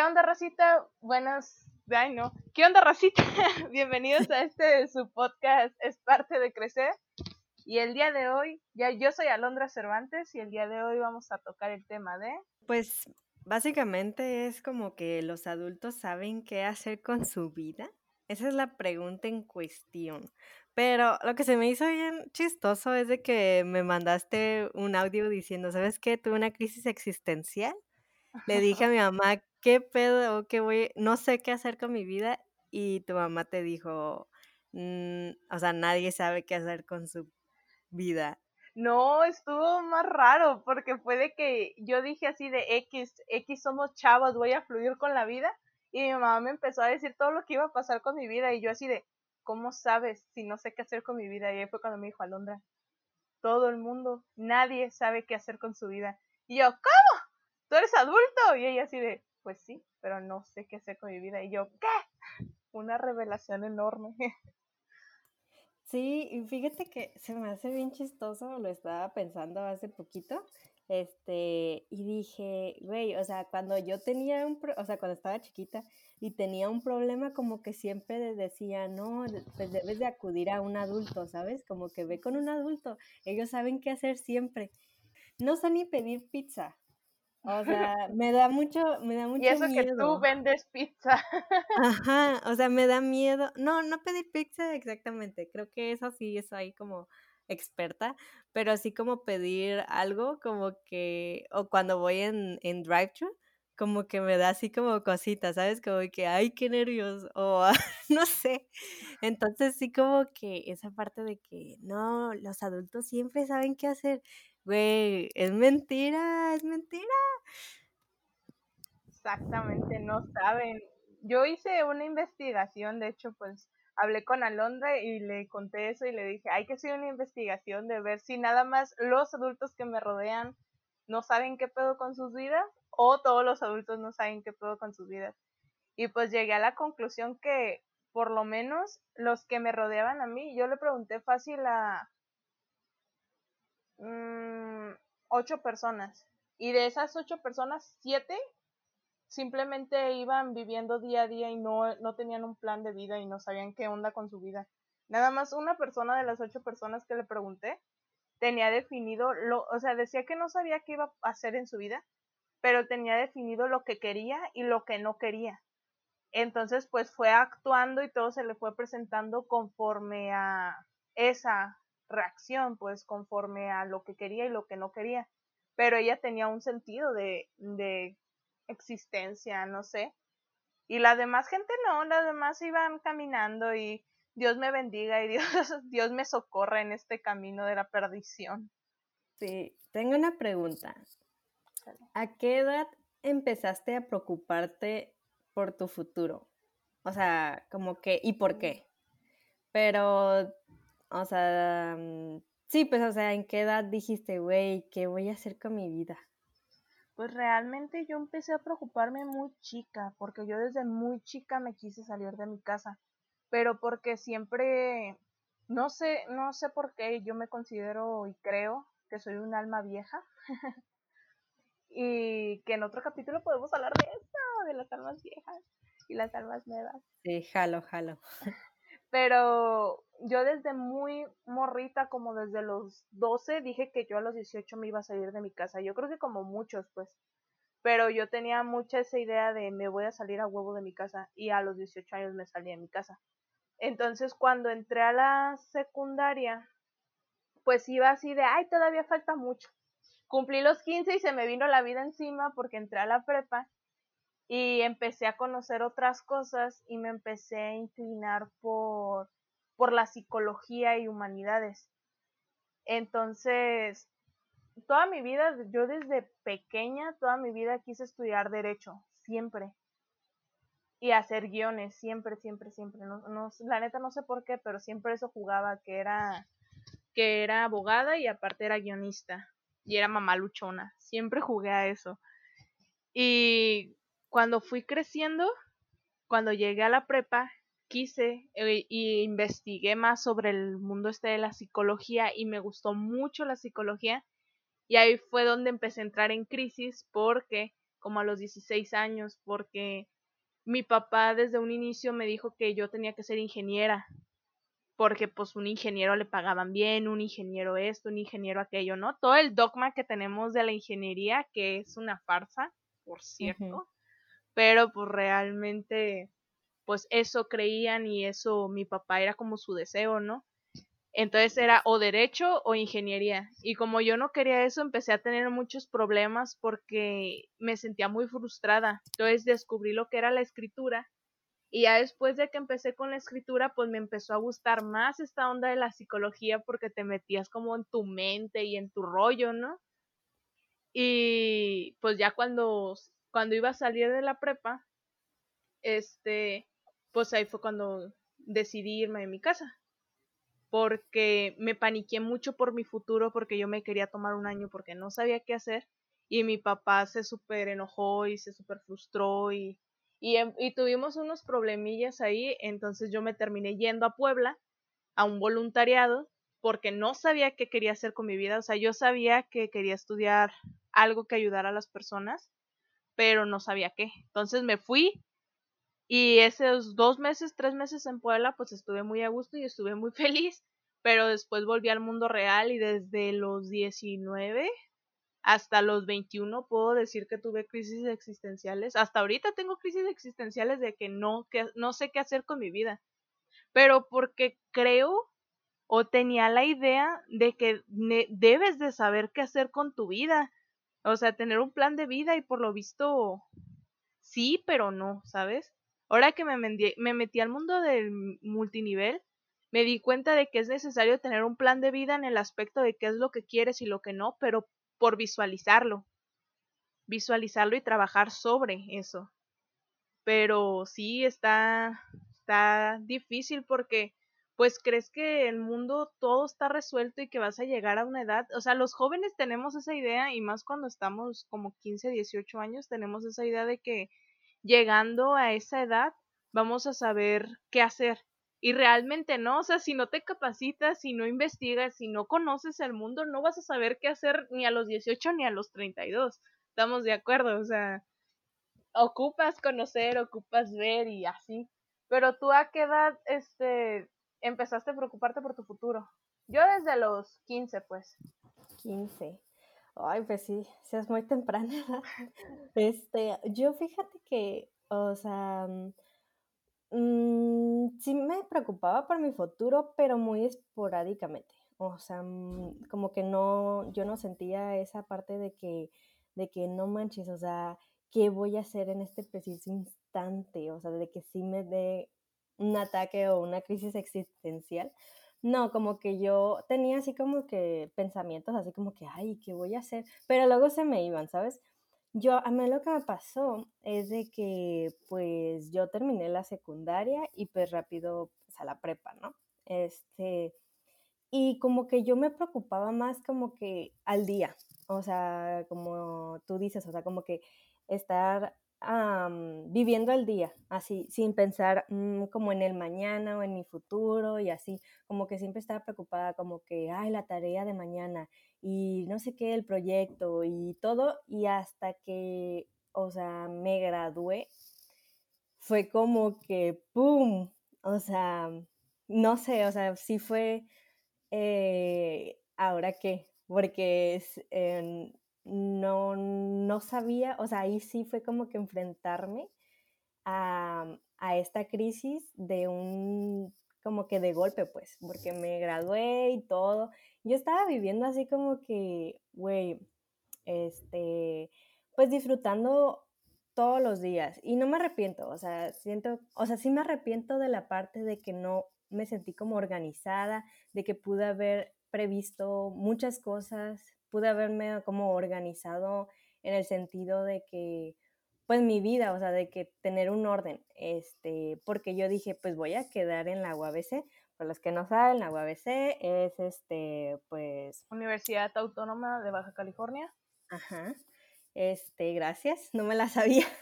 ¿Qué onda, racita? Buenas. Ay, no. ¿Qué onda, racita? Bienvenidos a este su podcast, es parte de crecer. Y el día de hoy, ya yo soy Alondra Cervantes y el día de hoy vamos a tocar el tema de. Pues básicamente es como que los adultos saben qué hacer con su vida. Esa es la pregunta en cuestión. Pero lo que se me hizo bien chistoso es de que me mandaste un audio diciendo, ¿sabes qué? Tuve una crisis existencial. Le dije a mi mamá, ¿qué pedo? ¿Qué voy? No sé qué hacer con mi vida. Y tu mamá te dijo, mm, o sea, nadie sabe qué hacer con su vida. No, estuvo más raro porque fue de que yo dije así de X, X somos chavos, voy a fluir con la vida. Y mi mamá me empezó a decir todo lo que iba a pasar con mi vida y yo así de, ¿cómo sabes si no sé qué hacer con mi vida? Y ahí fue cuando me dijo Alondra, todo el mundo, nadie sabe qué hacer con su vida. Y yo, ¿cómo? ¿Tú eres adulto? Y ella así de, pues sí, pero no sé qué hacer con mi vida. Y yo, ¿qué? Una revelación enorme. Sí, y fíjate que se me hace bien chistoso, lo estaba pensando hace poquito, este, y dije, güey, o sea, cuando yo tenía un, o sea, cuando estaba chiquita y tenía un problema, como que siempre decía, no, pues debes de acudir a un adulto, ¿sabes? Como que ve con un adulto, ellos saben qué hacer siempre. No sé ni pedir pizza, o sea, me da mucho, me da mucho Y eso que tú vendes pizza. Ajá, o sea, me da miedo. No, no pedir pizza exactamente. Creo que eso sí es ahí como experta, pero así como pedir algo como que, o cuando voy en, en drive-thru, como que me da así como cositas, ¿sabes? Como que, ay, qué nervios, o no sé. Entonces sí como que esa parte de que, no, los adultos siempre saben qué hacer. Güey, es mentira, es mentira. Exactamente, no saben. Yo hice una investigación, de hecho, pues hablé con Alondra y le conté eso y le dije, hay que hacer una investigación de ver si nada más los adultos que me rodean no saben qué pedo con sus vidas o todos los adultos no saben qué pedo con sus vidas. Y pues llegué a la conclusión que por lo menos los que me rodeaban a mí, yo le pregunté fácil a mmm, ocho personas. Y de esas ocho personas, siete simplemente iban viviendo día a día y no, no tenían un plan de vida y no sabían qué onda con su vida. Nada más una persona de las ocho personas que le pregunté tenía definido, lo, o sea, decía que no sabía qué iba a hacer en su vida, pero tenía definido lo que quería y lo que no quería. Entonces, pues fue actuando y todo se le fue presentando conforme a esa reacción, pues conforme a lo que quería y lo que no quería. Pero ella tenía un sentido de, de existencia, no sé. Y la demás gente no, las demás iban caminando y Dios me bendiga y Dios, Dios me socorra en este camino de la perdición. Sí, tengo una pregunta. ¿A qué edad empezaste a preocuparte por tu futuro? O sea, como que, ¿y por qué? Pero, o sea, mm, sí, pues, o sea, ¿en qué edad dijiste, güey, qué voy a hacer con mi vida? Pues realmente yo empecé a preocuparme muy chica, porque yo desde muy chica me quise salir de mi casa, pero porque siempre, no sé, no sé por qué yo me considero y creo que soy un alma vieja. y que en otro capítulo podemos hablar de eso, de las almas viejas y las almas nuevas. Sí, jalo, jalo. Pero yo desde muy morrita, como desde los 12, dije que yo a los 18 me iba a salir de mi casa. Yo creo que como muchos, pues. Pero yo tenía mucha esa idea de me voy a salir a huevo de mi casa y a los 18 años me salí de mi casa. Entonces cuando entré a la secundaria, pues iba así de, ay, todavía falta mucho. Cumplí los 15 y se me vino la vida encima porque entré a la prepa y empecé a conocer otras cosas y me empecé a inclinar por, por la psicología y humanidades. Entonces, toda mi vida, yo desde pequeña, toda mi vida quise estudiar derecho, siempre. Y hacer guiones, siempre, siempre, siempre. No, no, la neta no sé por qué, pero siempre eso jugaba, que era, que era abogada y aparte era guionista. Y era mamá luchona. Siempre jugué a eso. Y cuando fui creciendo, cuando llegué a la prepa, quise e investigué más sobre el mundo este de la psicología y me gustó mucho la psicología y ahí fue donde empecé a entrar en crisis porque como a los 16 años, porque mi papá desde un inicio me dijo que yo tenía que ser ingeniera, porque pues un ingeniero le pagaban bien, un ingeniero esto, un ingeniero aquello, ¿no? Todo el dogma que tenemos de la ingeniería, que es una farsa, por cierto, pero pues realmente, pues eso creían y eso mi papá era como su deseo, ¿no? Entonces era o derecho o ingeniería. Y como yo no quería eso, empecé a tener muchos problemas porque me sentía muy frustrada. Entonces descubrí lo que era la escritura. Y ya después de que empecé con la escritura, pues me empezó a gustar más esta onda de la psicología porque te metías como en tu mente y en tu rollo, ¿no? Y pues ya cuando, cuando iba a salir de la prepa, este, pues ahí fue cuando decidí irme de mi casa porque me paniqué mucho por mi futuro porque yo me quería tomar un año porque no sabía qué hacer y mi papá se súper enojó y se súper frustró y, y, em, y, tuvimos unos problemillas ahí, entonces yo me terminé yendo a Puebla a un voluntariado porque no sabía qué quería hacer con mi vida, o sea, yo sabía que quería estudiar algo que ayudara a las personas, pero no sabía qué. Entonces me fui y esos dos meses, tres meses en Puebla, pues estuve muy a gusto y estuve muy feliz, pero después volví al mundo real y desde los 19 hasta los 21 puedo decir que tuve crisis existenciales. Hasta ahorita tengo crisis existenciales de que no, que no sé qué hacer con mi vida. Pero porque creo o tenía la idea de que debes de saber qué hacer con tu vida. O sea, tener un plan de vida y por lo visto sí, pero no, ¿sabes? Ahora que me, me metí al mundo del multinivel, me di cuenta de que es necesario tener un plan de vida en el aspecto de qué es lo que quieres y lo que no, pero por visualizarlo. Visualizarlo y trabajar sobre eso. Pero sí está, está difícil porque pues crees que el mundo todo está resuelto y que vas a llegar a una edad, o sea, los jóvenes tenemos esa idea y más cuando estamos como 15, 18 años, tenemos esa idea de que llegando a esa edad vamos a saber qué hacer. Y realmente no, o sea, si no te capacitas, si no investigas, si no conoces el mundo, no vas a saber qué hacer ni a los 18 ni a los 32. Estamos de acuerdo, o sea, ocupas conocer, ocupas ver y así. Pero tú a qué edad este empezaste a preocuparte por tu futuro? Yo desde los 15, pues. 15. Ay, pues sí, si es muy temprana. Este, yo fíjate que, o sea, mm, sí me preocupaba por mi futuro, pero muy esporádicamente. O sea, mm, como que no, yo no sentía esa parte de que, de que no manches, o sea, ¿qué voy a hacer en este preciso instante? O sea, de que sí me dé un ataque o una crisis existencial, no, como que yo tenía así como que pensamientos, así como que, ay, ¿qué voy a hacer? Pero luego se me iban, ¿sabes? Yo, a mí lo que me pasó es de que, pues, yo terminé la secundaria y pues rápido, pues, a la prepa, ¿no? Este, y como que yo me preocupaba más como que al día, o sea, como tú dices, o sea, como que estar viviendo el día, así, sin pensar mm, como en el mañana o en mi futuro y así, como que siempre estaba preocupada, como que, ay, la tarea de mañana y no sé qué, el proyecto y todo, y hasta que, o sea, me gradué, fue como que, ¡pum! O sea, no sé, o sea, sí fue, eh, ¿ahora qué? Porque es, no, no sabía, o sea, ahí sí fue como que enfrentarme a, a esta crisis de un, como que de golpe, pues, porque me gradué y todo. Yo estaba viviendo así como que, güey, este, pues disfrutando todos los días y no me arrepiento, o sea, siento, o sea, sí me arrepiento de la parte de que no me sentí como organizada, de que pude haber previsto muchas cosas, pude haberme como organizado en el sentido de que, pues mi vida, o sea, de que tener un orden, este, porque yo dije, pues voy a quedar en la UABC. Para los que no saben, la UABC es, este, pues... Universidad Autónoma de Baja California. Ajá. Este, gracias, no me la sabía.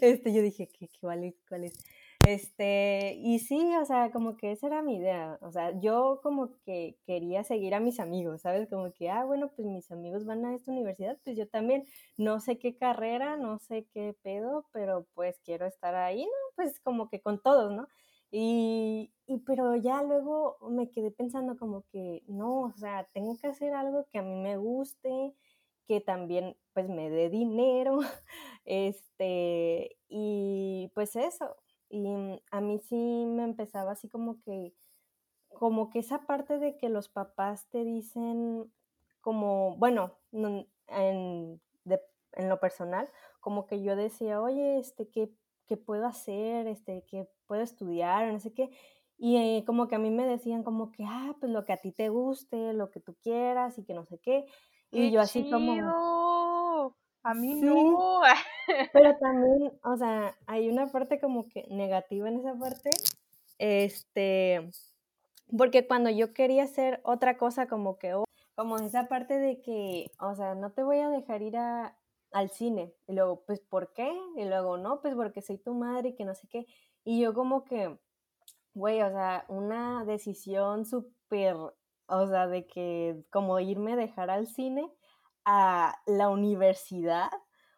Este, yo dije, ¿qué, qué cuál es? Este, y sí, o sea, como que esa era mi idea. O sea, yo como que quería seguir a mis amigos, ¿sabes? Como que, ah, bueno, pues mis amigos van a esta universidad, pues yo también no sé qué carrera, no sé qué pedo, pero pues quiero estar ahí, ¿no? Pues como que con todos, ¿no? Y, y pero ya luego me quedé pensando como que, no, o sea, tengo que hacer algo que a mí me guste, que también pues me dé dinero, este, y pues eso, y a mí sí me empezaba así como que, como que esa parte de que los papás te dicen como, bueno, en, en lo personal, como que yo decía, oye, este, ¿qué, qué puedo hacer? Este, ¿qué puedo estudiar? No sé qué. Y eh, como que a mí me decían como que, ah, pues lo que a ti te guste, lo que tú quieras y que no sé qué. Y yo así como... A mí no. Pero también, o sea, hay una parte como que negativa en esa parte. Este, porque cuando yo quería hacer otra cosa como que, como esa parte de que, o sea, no te voy a dejar ir a, al cine. Y luego, pues, ¿por qué? Y luego, no, pues porque soy tu madre y que no sé qué. Y yo como que, güey, o sea, una decisión súper, o sea, de que como irme a dejar al cine a la universidad.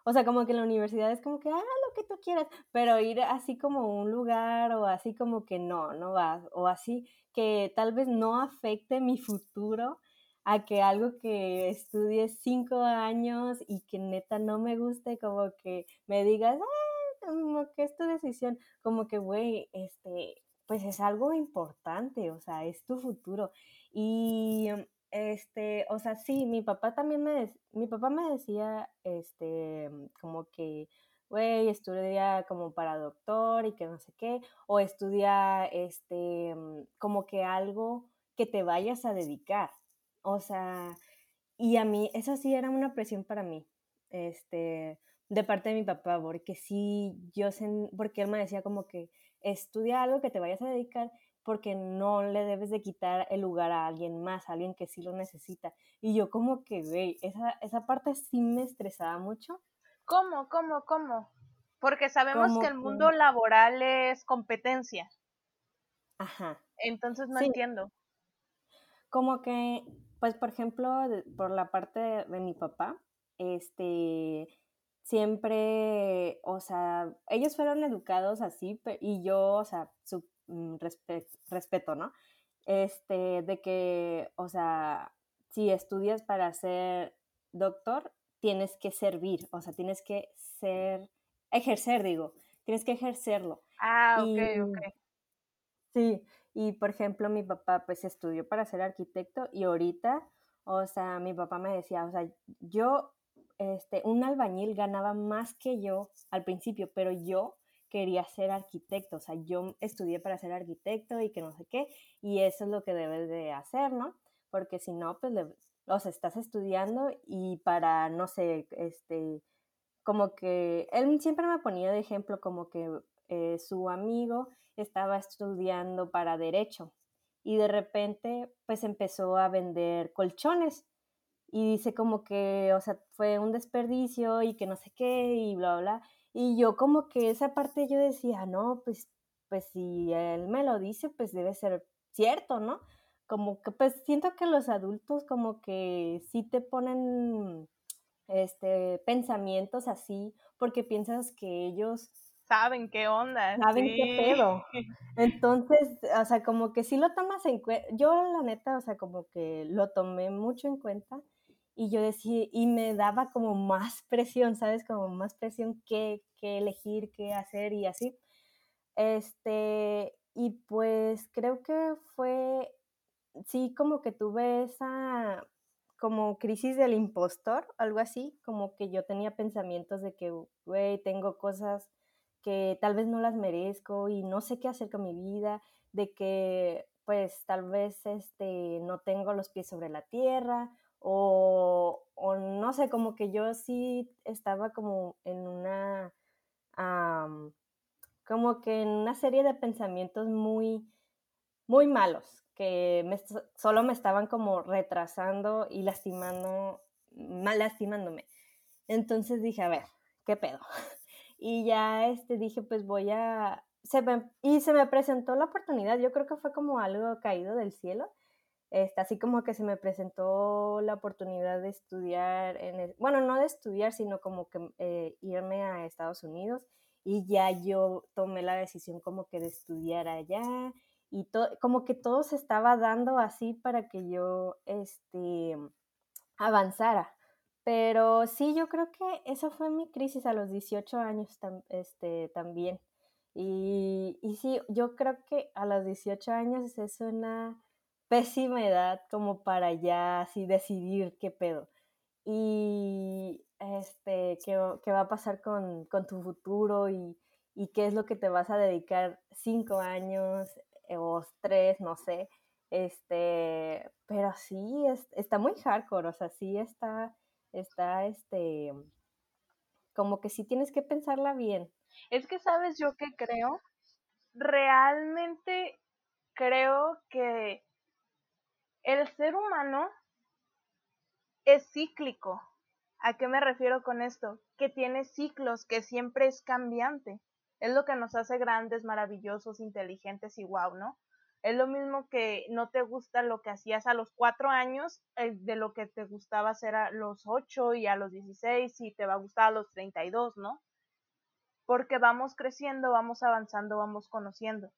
O sea, como que la universidad es como que, ah, lo que tú quieras, pero ir así como un lugar o así como que no, no vas, o así que tal vez no afecte mi futuro a que algo que estudie cinco años y que neta no me guste, como que me digas, ah, como que es tu decisión, como que, güey, este, pues es algo importante, o sea, es tu futuro. Y este, o sea, sí, mi papá también me, mi papá me decía, este, como que, güey, estudia como para doctor y que no sé qué, o estudia, este, como que algo que te vayas a dedicar, o sea, y a mí, eso sí era una presión para mí, este, de parte de mi papá, porque sí, yo, porque él me decía como que estudia algo que te vayas a dedicar porque no le debes de quitar el lugar a alguien más, a alguien que sí lo necesita. Y yo como que, güey, esa, esa parte sí me estresaba mucho. ¿Cómo, cómo, cómo? Porque sabemos que el mundo laboral es competencia. Ajá. Entonces no entiendo. Como que, pues por ejemplo, por la parte de mi papá, este, siempre, o sea, ellos fueron educados así y yo, o sea, su, Mm, respeto, ¿no? Este, de que, o sea, si estudias para ser doctor, tienes que servir, o sea, tienes que ser, ejercer, digo, tienes que ejercerlo. Ah, ok, ok. Sí, y por ejemplo, mi papá pues estudió para ser arquitecto y ahorita, o sea, mi papá me decía, o sea, yo, este, un albañil ganaba más que yo al principio, pero yo quería ser arquitecto, o sea, yo estudié para ser arquitecto y que no sé qué, y eso es lo que debes de hacer, ¿no? Porque si no, pues, o sea, estás estudiando y para, no sé, este, como que, él siempre me ponía de ejemplo como que eh, su amigo estaba estudiando para derecho y de repente, pues empezó a vender colchones y dice como que, o sea, fue un desperdicio y que no sé qué y bla, bla. Y yo como que esa parte yo decía, no, pues, pues si él me lo dice, pues debe ser cierto, ¿no? Como que pues siento que los adultos como que sí te ponen este pensamientos así porque piensas que ellos saben qué onda. Saben qué pedo. Entonces, o sea, como que sí lo tomas en cuenta. Yo, la neta, o sea, como que lo tomé mucho en cuenta y yo decía, y me daba como más presión, ¿sabes? Como más presión que, que elegir, qué hacer y así. Este, y pues creo que fue, sí, como que tuve esa como crisis del impostor, algo así, como que yo tenía pensamientos de que, güey, tengo cosas que tal vez no las merezco y no sé qué hacer con mi vida, de que pues tal vez este no tengo los pies sobre la tierra o, no sé, como que yo sí estaba como en una, como que en una serie de pensamientos muy, muy malos, que solo me estaban como retrasando y lastimando, mal lastimándome. Entonces dije, a ver, ¿qué pedo? Y ya este, dije, pues voy a, se me, y se me presentó la oportunidad, yo creo que fue como algo caído del cielo, este, así como que se me presentó la oportunidad de estudiar, en bueno, no de estudiar, sino como que eh, irme a Estados Unidos y ya yo tomé la decisión como que de estudiar allá y todo, como que todo se estaba dando así para que yo, este, avanzara. Pero sí, yo creo que esa fue mi crisis a los 18 años este, también. Y, y sí, yo creo que a los 18 años es una pésima edad como para ya así decidir qué pedo. Y este, qué, qué va a pasar con, con tu futuro y, y, qué es lo que te vas a dedicar cinco años eh, o tres, no sé. Este, pero sí, es, está muy hardcore, o sea, sí está, está, este, como que sí tienes que pensarla bien. Es que, ¿sabes yo qué creo? Realmente creo que el ser humano es cíclico. ¿A qué me refiero con esto? Que tiene ciclos, que siempre es cambiante. Es lo que nos hace grandes, maravillosos, inteligentes y wow, ¿no? Es lo mismo que no te gusta lo que hacías a los cuatro años eh, de lo que te gustaba hacer a los ocho y a los dieciséis y te va a gustar a los treinta y dos, ¿no? Porque vamos creciendo, vamos avanzando, vamos conociendo.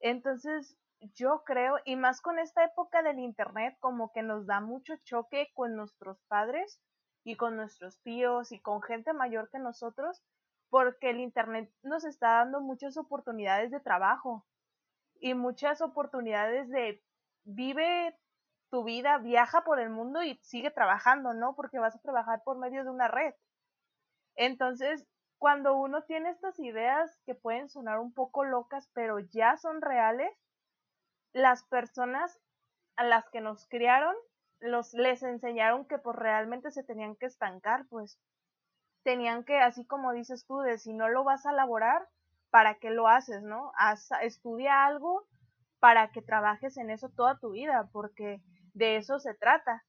Entonces, yo creo, y más con esta época del Internet, como que nos da mucho choque con nuestros padres y con nuestros tíos y con gente mayor que nosotros, porque el Internet nos está dando muchas oportunidades de trabajo y muchas oportunidades de vive tu vida, viaja por el mundo y sigue trabajando, ¿no? Porque vas a trabajar por medio de una red. Entonces, cuando uno tiene estas ideas que pueden sonar un poco locas, pero ya son reales, las personas a las que nos criaron los les enseñaron que pues realmente se tenían que estancar, pues tenían que, así como dices tú, de si no lo vas a elaborar, ¿para qué lo haces, no? estudia algo para que trabajes en eso toda tu vida, porque de eso se trata.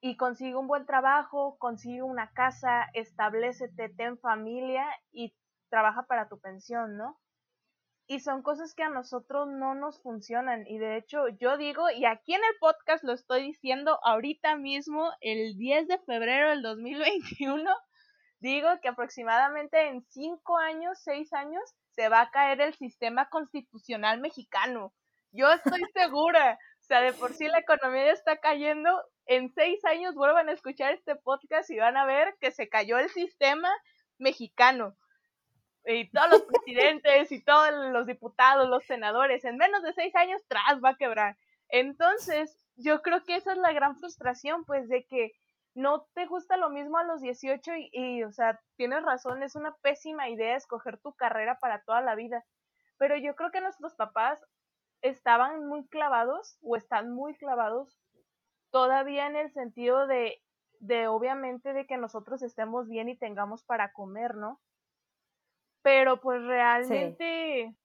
Y consigue un buen trabajo, consigue una casa, establecete, ten familia y trabaja para tu pensión, ¿no? Y son cosas que a nosotros no nos funcionan. Y de hecho, yo digo, y aquí en el podcast lo estoy diciendo ahorita mismo, el 10 de febrero del 2021, digo que aproximadamente en 5 años, 6 años, se va a caer el sistema constitucional mexicano. Yo estoy segura. O sea, de por sí la economía ya está cayendo. En 6 años vuelvan a escuchar este podcast y van a ver que se cayó el sistema mexicano y todos los presidentes y todos los diputados, los senadores, en menos de seis años, tras va a quebrar. Entonces, yo creo que esa es la gran frustración, pues, de que no te gusta lo mismo a los 18 y, y, o sea, tienes razón, es una pésima idea escoger tu carrera para toda la vida. Pero yo creo que nuestros papás estaban muy clavados o están muy clavados todavía en el sentido de, de obviamente de que nosotros estemos bien y tengamos para comer, ¿no? Pero pues realmente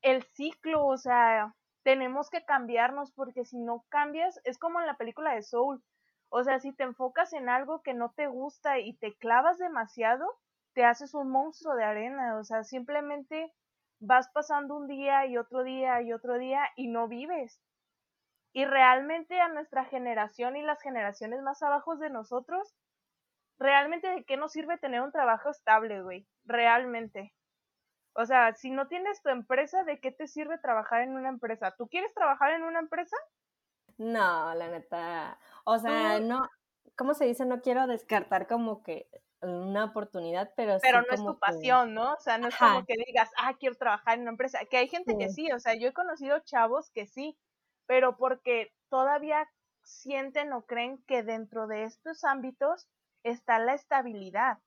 el ciclo, o sea, tenemos que cambiarnos porque si no cambias, es como en la película de Soul, o sea, si te enfocas en algo que no te gusta y te clavas demasiado, te haces un monstruo de arena, o sea, simplemente vas pasando un día y otro día y otro día y no vives. Y realmente a nuestra generación y las generaciones más abajo de nosotros, realmente de qué nos sirve tener un trabajo estable, güey, realmente. O sea, si no tienes tu empresa, ¿de qué te sirve trabajar en una empresa? ¿Tú quieres trabajar en una empresa? No, la neta. O sea, no, ¿cómo se dice? No quiero descartar como que una oportunidad, pero Pero no es tu pasión, ¿no? O sea, no es como que digas, ah, quiero trabajar en una empresa. Que hay gente que sí, o sea, yo he conocido chavos que sí, pero porque todavía sienten o creen que dentro de estos ámbitos está la estabilidad.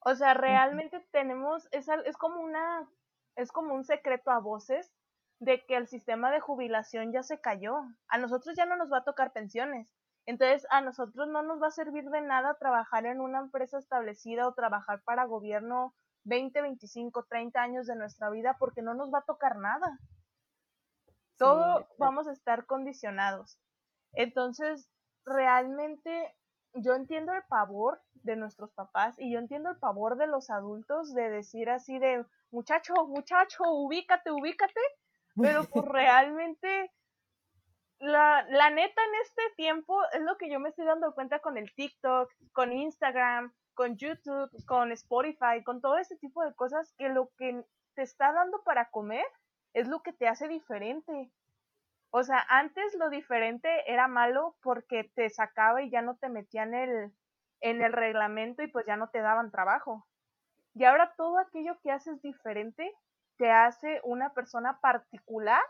O sea, realmente tenemos, es, es como una, es como un secreto a voces de que el sistema de jubilación ya se cayó. A nosotros ya no nos va a tocar pensiones. Entonces, a nosotros no nos va a servir de nada trabajar en una empresa establecida o trabajar para gobierno 20, 25, 30 años de nuestra vida porque no nos va a tocar nada. Todo vamos a estar condicionados. Entonces, realmente yo entiendo el pavor de nuestros papás y yo entiendo el pavor de los adultos de decir así de muchacho, muchacho, ubícate, ubícate, pero pues realmente la, la neta en este tiempo es lo que yo me estoy dando cuenta con el TikTok, con Instagram, con YouTube, con Spotify, con todo ese tipo de cosas, que lo que te está dando para comer es lo que te hace diferente. O sea, antes lo diferente era malo porque te sacaba y ya no te metían el, en el reglamento y pues ya no te daban trabajo. Y ahora todo aquello que haces diferente te hace una persona particular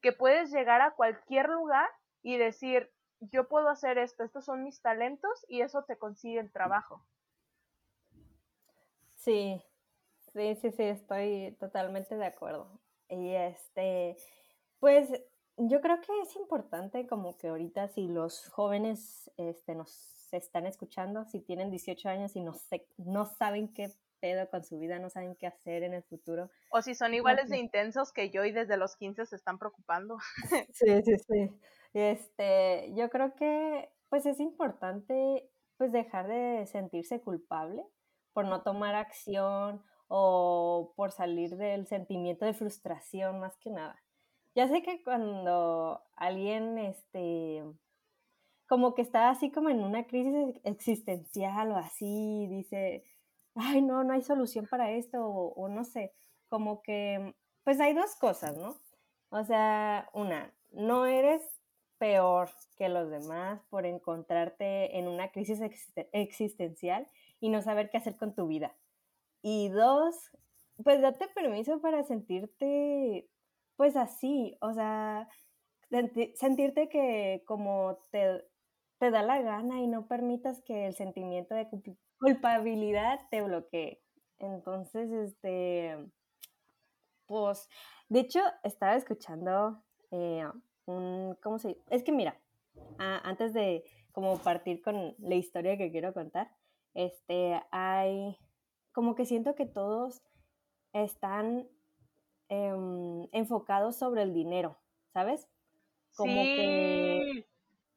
que puedes llegar a cualquier lugar y decir, yo puedo hacer esto, estos son mis talentos y eso te consigue el trabajo. Sí, sí, sí, sí, estoy totalmente de acuerdo. Y este, pues yo creo que es importante como que ahorita si los jóvenes este, nos están escuchando, si tienen 18 años y no, no saben qué pedo con su vida, no saben qué hacer en el futuro. O si son iguales de intensos que yo y desde los 15 se están preocupando. Sí, sí, sí. Este, yo creo que pues es importante pues dejar de sentirse culpable por no tomar acción o por salir del sentimiento de frustración más que nada. Ya sé que cuando alguien, este, como que está así como en una crisis existencial o así, dice, ay, no, no hay solución para esto, o, no sé, como que, pues hay dos cosas, ¿no? O sea, una, no eres peor que los demás por encontrarte en una crisis existencial y no saber qué hacer con tu vida. Y dos, pues date permiso para sentirte pues así, o sea, sentirte que como te, te da la gana y no permitas que el sentimiento de culpabilidad te bloquee. Entonces, este, pues, de hecho, estaba escuchando eh, un, ¿cómo se dice? Es que mira, antes de como partir con la historia que quiero contar, este, hay, como que siento que todos están Em, enfocados sobre el dinero, ¿sabes? Como que,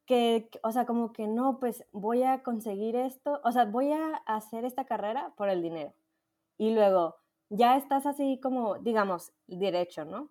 que, o sea, como que no, pues voy a conseguir esto, o sea, voy a hacer esta carrera por el dinero. Y luego ya estás así como, digamos, derecho, ¿no?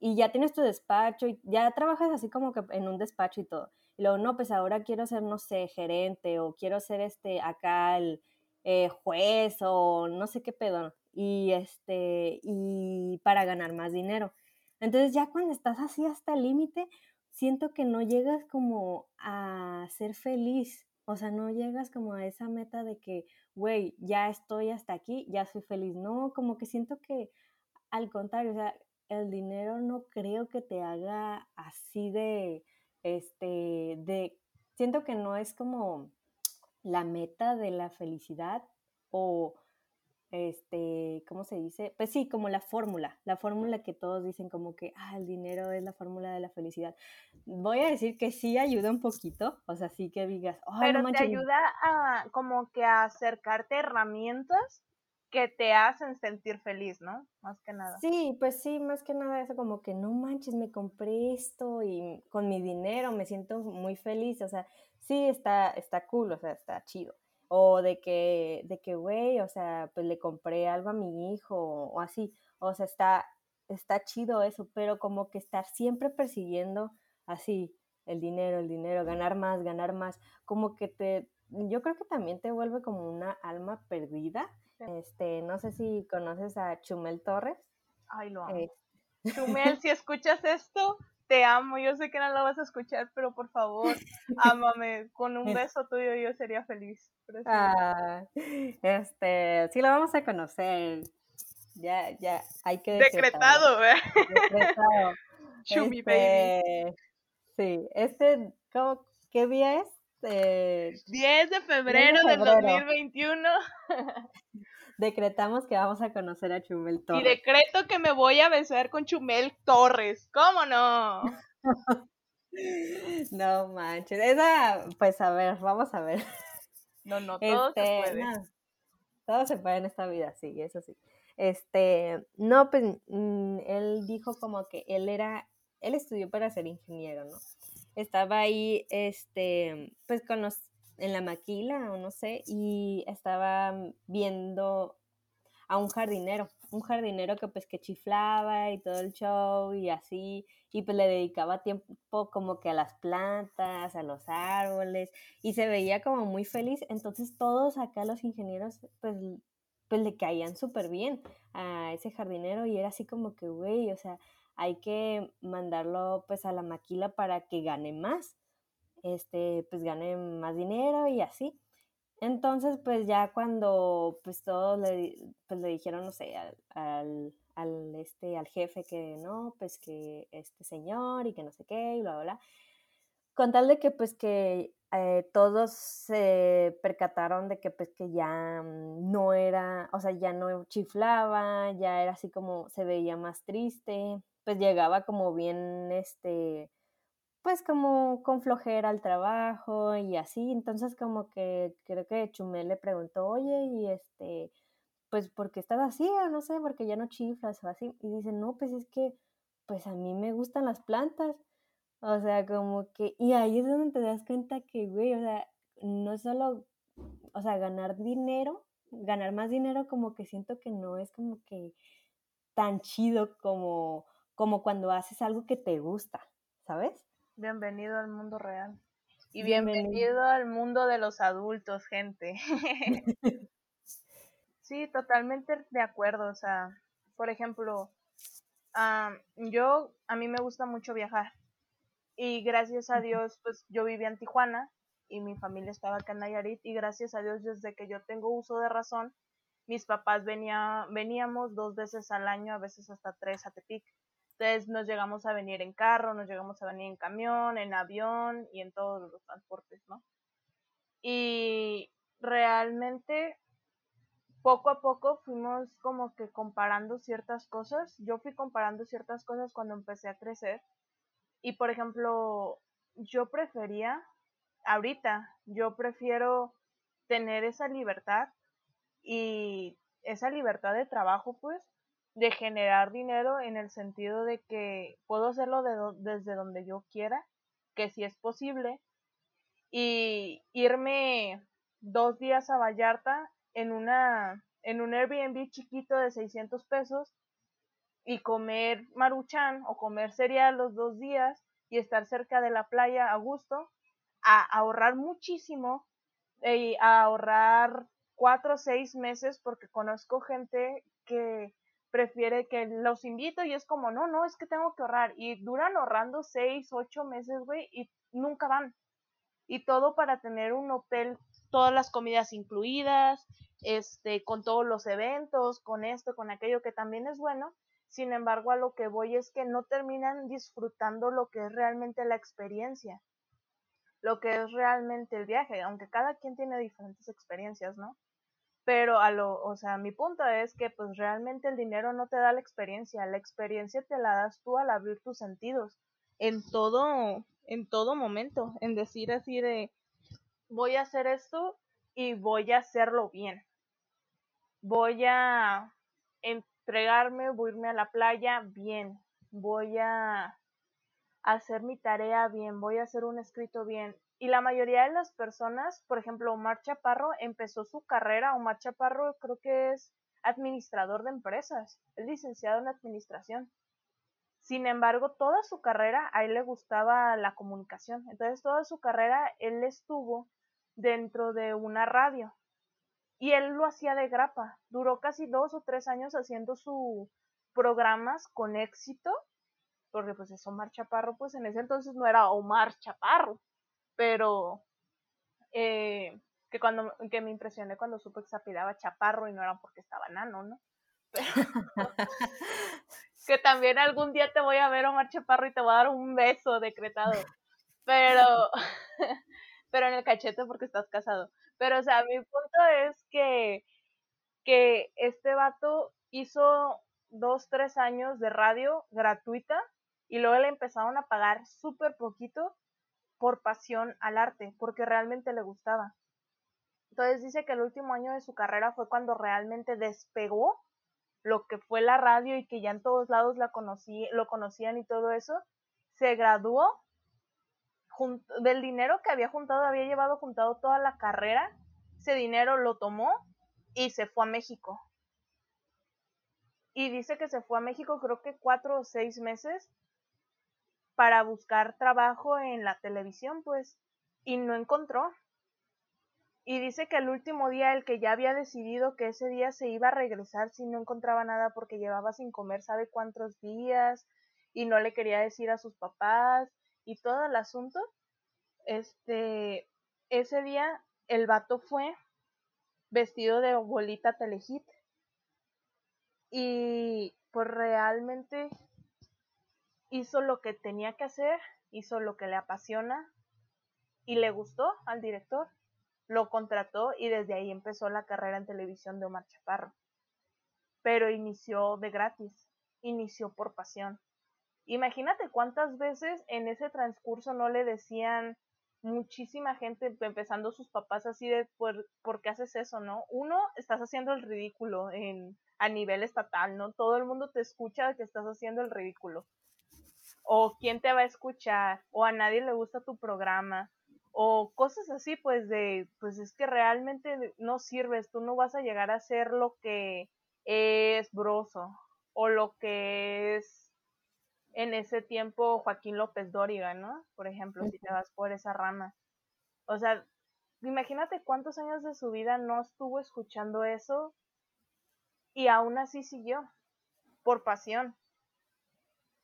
Y ya tienes tu despacho y ya trabajas así como que en un despacho y todo. Y luego, no, pues ahora quiero ser, no sé, gerente o quiero ser este, acá el eh, juez o no sé qué pedo y este y para ganar más dinero. Entonces ya cuando estás así hasta el límite, siento que no llegas como a ser feliz, o sea, no llegas como a esa meta de que, güey, ya estoy hasta aquí, ya soy feliz. No, como que siento que al contrario, o sea, el dinero no creo que te haga así de, este, de, siento que no es como la meta de la felicidad o este, ¿cómo se dice? Pues sí, como la fórmula, la fórmula que todos dicen como que, ah, el dinero es la fórmula de la felicidad. Voy a decir que sí ayuda un poquito, o sea, sí que digas, oh, pero te ayuda a como que a acercarte herramientas que te hacen sentir feliz, ¿no? Más que nada. Sí, pues sí, más que nada eso como que no manches, me compré esto y con mi dinero me siento muy feliz, o sea, sí está, está cool, o sea, está chido o de que, de que, güey, o sea, pues le compré algo a mi hijo o así, o sea, está, está chido eso, pero como que estar siempre persiguiendo así el dinero, el dinero, ganar más, ganar más, como que te, yo creo que también te vuelve como una alma perdida. Este, no sé si conoces a Chumel Torres. Ay, lo amo. Eh, Chumel, si escuchas esto, te amo, yo sé que no lo vas a escuchar, pero por favor, ámame, con un beso tuyo yo sería feliz. Ah, este, sí lo vamos a conocer. Ya, ya, hay que decretado, ¿eh? Decretado. Chumi este, Sí, este, ¿qué día es? 10 eh, de febrero, de del 2021. Decretamos que vamos a conocer a Chumel Torres. Y decreto que me voy a besar con Chumel Torres. ¿Cómo no? no manches. Esa, pues a ver, vamos a ver. No, no, todo se este, puede. todo se puede en esta vida, sí, eso sí. Este, no, pues mm, él dijo como que él era, él estudió para ser ingeniero, ¿no? Estaba ahí, este, pues con los en la maquila o no sé, y estaba viendo a un jardinero, un jardinero que pues que chiflaba y todo el show y así, y pues le dedicaba tiempo como que a las plantas, a los árboles, y se veía como muy feliz, entonces todos acá los ingenieros pues, pues le caían súper bien a ese jardinero y era así como que, güey, o sea, hay que mandarlo pues a la maquila para que gane más, este, pues gane más dinero y así. Entonces, pues ya cuando pues todos le, pues, le dijeron, no sé, al, al, este, al jefe que no, pues que este señor y que no sé qué y bla, bla, bla. Con tal de que pues que eh, todos se percataron de que pues que ya no era, o sea, ya no chiflaba, ya era así como se veía más triste, pues llegaba como bien, este, pues como con flojera al trabajo y así, entonces como que creo que Chumel le preguntó, oye, y este, pues, ¿por qué estás así? O no sé, porque ya no chiflas o así, y dice, no, pues es que, pues a mí me gustan las plantas, o sea, como que, y ahí es donde te das cuenta que, güey, o sea, no solo, o sea, ganar dinero, ganar más dinero como que siento que no es como que tan chido como, como cuando haces algo que te gusta, ¿sabes? Bienvenido al mundo real. Y bienvenido, al mundo de los adultos, gente. sí, totalmente de acuerdo. O sea, por ejemplo, yo, a mí me gusta mucho viajar. Y gracias a Dios, pues yo vivía en Tijuana y mi familia estaba acá en Nayarit. Y gracias a Dios, desde que yo tengo uso de razón, mis papás venía, veníamos dos veces al año, a veces hasta tres a Tepic. Entonces nos llegamos a venir en carro, nos llegamos a venir en camión, en avión y en todos los transportes, ¿no? Y realmente poco a poco fuimos como que comparando ciertas cosas. Yo fui comparando ciertas cosas cuando empecé a crecer. Y por ejemplo, yo prefería, ahorita, yo prefiero tener esa libertad y esa libertad de trabajo, pues, de generar dinero en el sentido de que puedo hacerlo desde donde yo quiera, que si es posible, y irme dos días a Vallarta en una en un Airbnb chiquito de 600 pesos y comer maruchan o comer cereal los dos días y estar cerca de la playa a gusto, a ahorrar muchísimo y a ahorrar cuatro o seis meses porque conozco gente que prefiere que los invito y es como, no, no, es que tengo que ahorrar. Y duran ahorrando seis, ocho meses, güey, y nunca van. Y todo para tener un hotel, todas las comidas incluidas, este, con todos los eventos, con esto, con aquello, que también es bueno. Sin embargo, a lo que voy es que no terminan disfrutando lo que es realmente la experiencia, lo que es realmente el viaje, aunque cada quien tiene diferentes experiencias, ¿no? Pero a lo, o sea, mi punto es que pues realmente el dinero no te da la experiencia, la experiencia te la das tú al abrir tus sentidos en todo, en todo momento, en decir así de voy a hacer esto y voy a hacerlo bien. Voy a entregarme, voy a irme a la playa bien, voy a hacer mi tarea bien, voy a hacer un escrito bien, y la mayoría de las personas, por ejemplo, Omar Chaparro empezó su carrera, Omar Chaparro creo que es administrador de empresas, es licenciado en administración. Sin embargo, toda su carrera a él le gustaba la comunicación. Entonces, toda su carrera él estuvo dentro de una radio. Y él lo hacía de grapa. Duró casi dos o tres años haciendo sus programas con éxito. Porque pues es Omar Chaparro, pues en ese entonces no era Omar Chaparro pero eh, que cuando que me impresioné cuando supe que se apidaba chaparro y no era porque estaba nano, ¿no? que también algún día te voy a ver Omar Chaparro y te voy a dar un beso decretado. Pero pero en el cachete porque estás casado. Pero o sea, mi punto es que que este vato hizo dos, tres años de radio gratuita y luego le empezaron a pagar súper poquito por pasión al arte, porque realmente le gustaba. Entonces dice que el último año de su carrera fue cuando realmente despegó lo que fue la radio y que ya en todos lados la conocí, lo conocían y todo eso. Se graduó del dinero que había juntado, había llevado juntado toda la carrera, ese dinero lo tomó y se fue a México. Y dice que se fue a México creo que cuatro o seis meses para buscar trabajo en la televisión, pues, y no encontró. Y dice que el último día, el que ya había decidido que ese día se iba a regresar si no encontraba nada porque llevaba sin comer sabe cuántos días y no le quería decir a sus papás y todo el asunto. Este, ese día el vato fue vestido de bolita telehit y pues realmente hizo lo que tenía que hacer, hizo lo que le apasiona y le gustó al director. Lo contrató y desde ahí empezó la carrera en televisión de Omar Chaparro. Pero inició de gratis, inició por pasión. Imagínate cuántas veces en ese transcurso no le decían muchísima gente, empezando sus papás así de, ¿por, ¿por qué haces eso, no? Uno, estás haciendo el ridículo en, a nivel estatal, ¿no? Todo el mundo te escucha que estás haciendo el ridículo o quién te va a escuchar, o a nadie le gusta tu programa, o cosas así, pues de, pues es que realmente no sirves, tú no vas a llegar a ser lo que es Broso, o lo que es en ese tiempo Joaquín López Dóriga, ¿no? Por ejemplo, si te vas por esa rama. O sea, imagínate cuántos años de su vida no estuvo escuchando eso y aún así siguió, por pasión.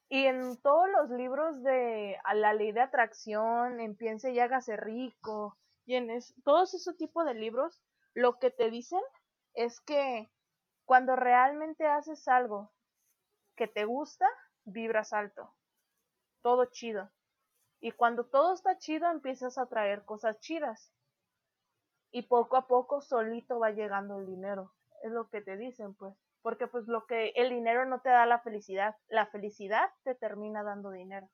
Y en todos los libros de a la ley de atracción, en Piense y hágase rico, y en todos ese tipo de libros, lo que te dicen es que cuando realmente haces algo que te gusta, vibras alto. Todo chido. Y cuando todo está chido, empiezas a traer cosas chidas. Y poco a poco solito va llegando el dinero. Es lo que te dicen, pues porque pues lo que el dinero no te da la felicidad, la felicidad te termina dando dinero.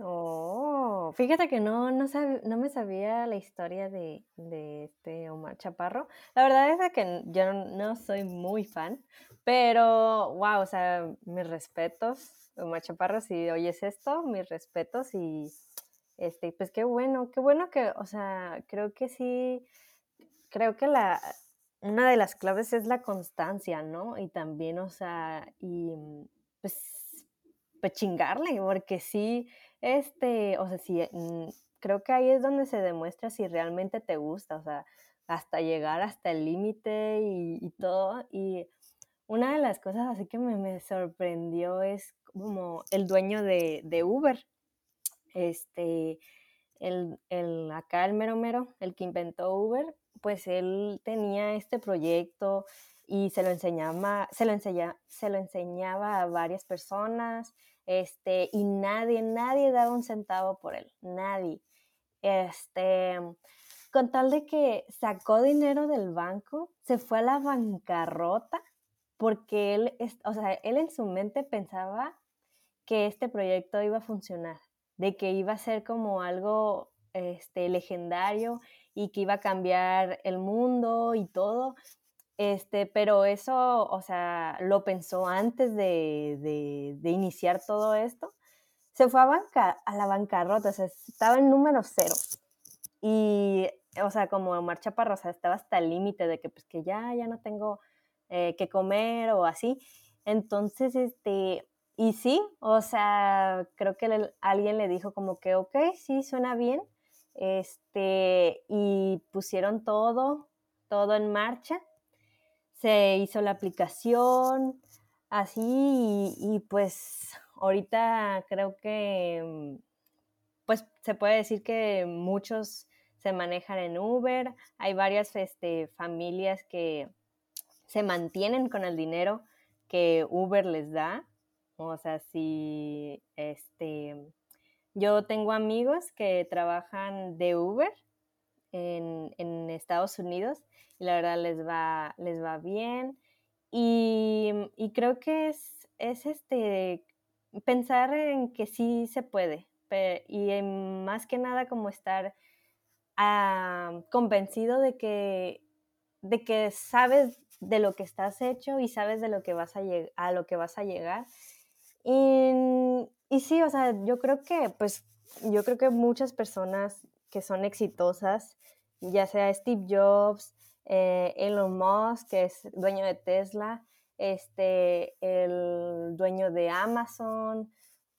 Oh, fíjate que no, no, no me sabía la historia de, este Omar Chaparro. La verdad es que yo no soy muy fan, pero wow, o sea, mis respetos, Omar Chaparro, si oyes esto, mis respetos y este, pues qué bueno, qué bueno que, o sea, creo que sí creo que la, una de las claves es la constancia, ¿no? Y también, o sea, y mm, pues, pues chingarle, porque sí, este, o sea, sí, mm, creo que ahí es donde se demuestra si realmente te gusta, o sea, hasta llegar hasta el límite y, todo. Y una de las cosas así que me, sorprendió es como el dueño de, de Uber, este, el, el, acá el mero mero, el que inventó Uber, pues él tenía este proyecto y se lo enseñaba, se lo se lo enseñaba a varias personas, este, y nadie, nadie daba un centavo por él, nadie. Este, con tal de que sacó dinero del banco, se fue a la bancarrota porque él, o sea, él en su mente pensaba que este proyecto iba a funcionar, de que iba a ser como algo este, legendario y que iba a cambiar el mundo y todo. Este, pero eso, o sea, lo pensó antes de, de, iniciar todo esto. Se fue a, banca, a la bancarrota, o sea, estaba en número cero. Y, o sea, como marcha Chaparro, o sea, estaba hasta el límite de que, pues, que ya, ya no tengo eh, que comer o así. Entonces, este, y sí, o sea, creo que alguien le dijo como que, ok, sí, suena bien, este, y pusieron todo, todo en marcha. Se hizo la aplicación, así, y, pues ahorita creo que, pues se puede decir que muchos se manejan en Uber, hay varias este, familias que se mantienen con el dinero que Uber les da, o sea, si este, yo tengo amigos que trabajan de Uber en, Estados Unidos y la verdad les va, les va bien. Y, creo que es, es, este pensar en que sí se puede. y más que nada como estar ah, convencido de que, de que sabes de lo que estás hecho y sabes de lo que vas a, a lo que vas a llegar. Y y sí, o sea, yo creo que, pues, yo creo que muchas personas que son exitosas, ya sea Steve Jobs, eh, Elon Musk, que es dueño de Tesla, este, el dueño de Amazon,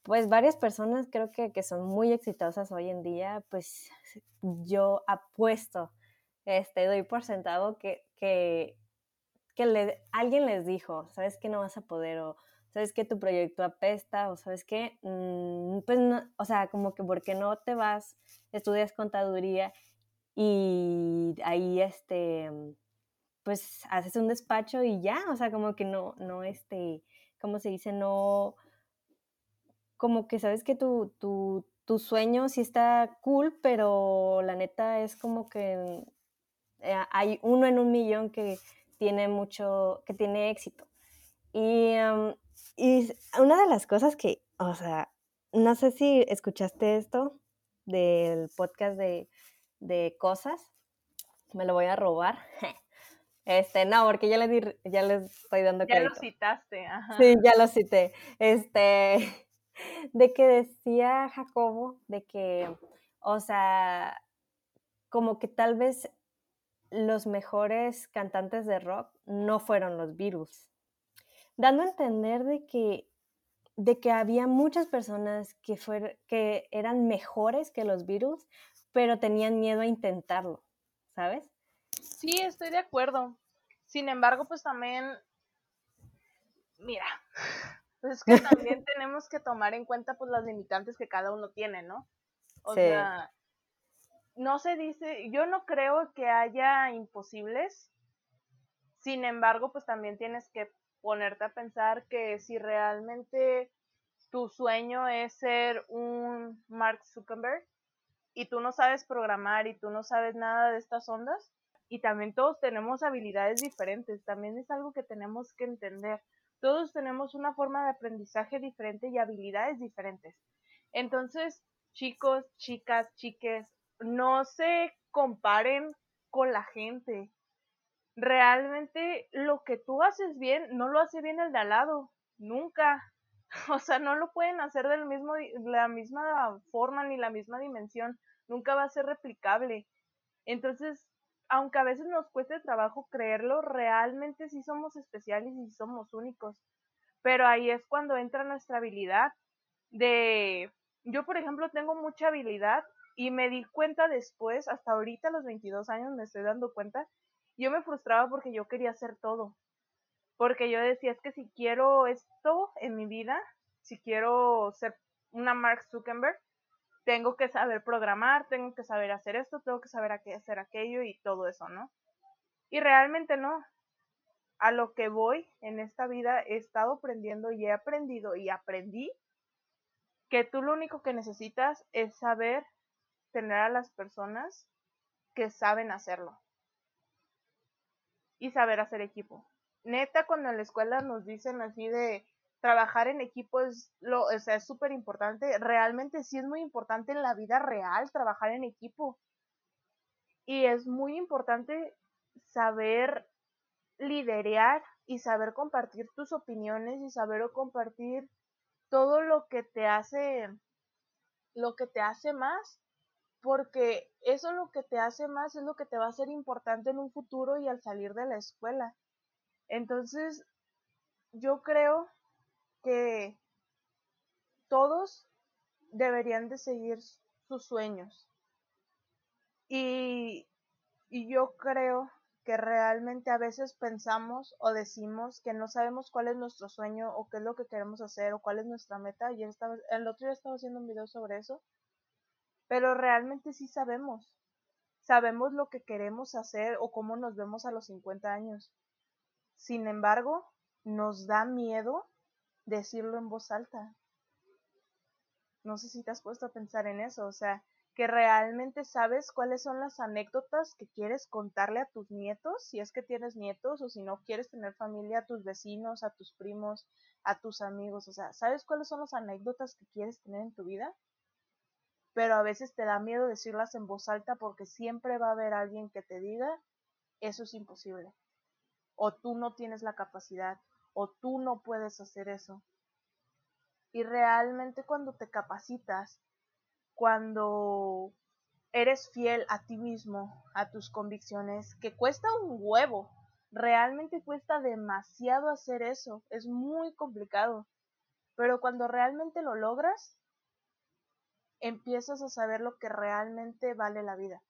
pues varias personas creo que, que son muy exitosas hoy en día, pues yo apuesto, este, doy por sentado que, que, que le, alguien les dijo, sabes que no vas a poder, o sabes que tu proyecto apesta, o sabes que, mm, pues no, o sea, como que porque no te vas, estudias contaduría y ahí, este, pues haces un despacho y ya, o sea, como que no, no, este, ¿cómo se dice? No, como que sabes que tu, tu, tu sueño sí está cool, pero la neta es como que eh, hay uno en un millón que tiene mucho, que tiene éxito. Y, y una de las cosas que, o sea, no sé si escuchaste esto del podcast de, de cosas, me lo voy a robar. Este, no, porque ya le ya les estoy dando crédito. Ya lo citaste, ajá. Sí, ya lo cité. Este, de que decía Jacobo, de que, o sea, como que tal vez los mejores cantantes de rock no fueron los Beatles, dando a entender de que, de que había muchas personas que, que eran mejores que los Beatles, pero tenían miedo a intentarlo, ¿sabes? Sí, estoy de acuerdo. Sin embargo, pues también, mira, pues es que también tenemos que tomar en cuenta pues las limitantes que cada uno tiene, ¿no? O sea, no se dice, yo no creo que haya imposibles. Sin embargo, pues también tienes que ponerte a pensar que si realmente tu sueño es ser un Mark Zuckerberg y tú no sabes programar y tú no sabes nada de estas ondas, y también todos tenemos habilidades diferentes, también es algo que tenemos que entender. Todos tenemos una forma de aprendizaje diferente y habilidades diferentes. Entonces, chicos, chicas, chiques, no se comparen con la gente. Realmente lo que tú haces bien, no lo hace bien el de al lado, nunca. O sea, no lo pueden hacer del mismo, la misma forma ni la misma dimensión, nunca va a ser replicable. Entonces, aunque a veces nos cueste trabajo creerlo, realmente sí somos especiales y sí somos únicos. Pero ahí es cuando entra nuestra habilidad de... Yo, por ejemplo, tengo mucha habilidad y me di cuenta después, hasta ahorita a los 22 años me estoy dando cuenta, yo me frustraba porque yo quería hacer todo. Porque yo decía, es que si quiero esto en mi vida, si quiero ser una Mark Zuckerberg, tengo que saber programar, tengo que saber hacer esto, tengo que saber hacer aquello y todo eso, ¿no? Y realmente no. A lo que voy en esta vida he estado aprendiendo y he aprendido y aprendí que tú lo único que necesitas es saber tener a las personas que saben hacerlo y saber hacer equipo. Neta, cuando en la escuela nos dicen así de, trabajar en equipo es lo, o sea, es súper importante. Realmente sí es muy importante en la vida real trabajar en equipo. Y es muy importante saber liderear y saber compartir tus opiniones y saber compartir todo lo que te hace lo que te hace más porque eso lo que te hace más es lo que te va a ser importante en un futuro y al salir de la escuela. Entonces, yo creo que todos deberían de seguir sus sueños. Y, y yo creo que realmente a veces pensamos o decimos que no sabemos cuál es nuestro sueño o qué es lo que queremos hacer o cuál es nuestra meta. Y el otro día estaba haciendo un video sobre eso. Pero realmente sí sabemos. Sabemos lo que queremos hacer o cómo nos vemos a los 50 años. Sin embargo, nos da miedo decirlo en voz alta. No sé si te has puesto a pensar en eso, o sea, que realmente sabes cuáles son las anécdotas que quieres contarle a tus nietos, si es que tienes nietos o si no quieres tener familia, a tus vecinos, a tus primos, a tus amigos, o sea, ¿sabes cuáles son las anécdotas que quieres tener en tu vida? Pero a veces te da miedo decirlas en voz alta porque siempre va a haber alguien que te diga, eso es imposible, o tú no tienes la capacidad, o tú no puedes hacer eso. Y realmente cuando te capacitas, cuando eres fiel a ti mismo, a tus convicciones, que cuesta un huevo, realmente cuesta demasiado hacer eso, es muy complicado, pero cuando realmente lo logras, empiezas a saber lo que realmente vale la vida,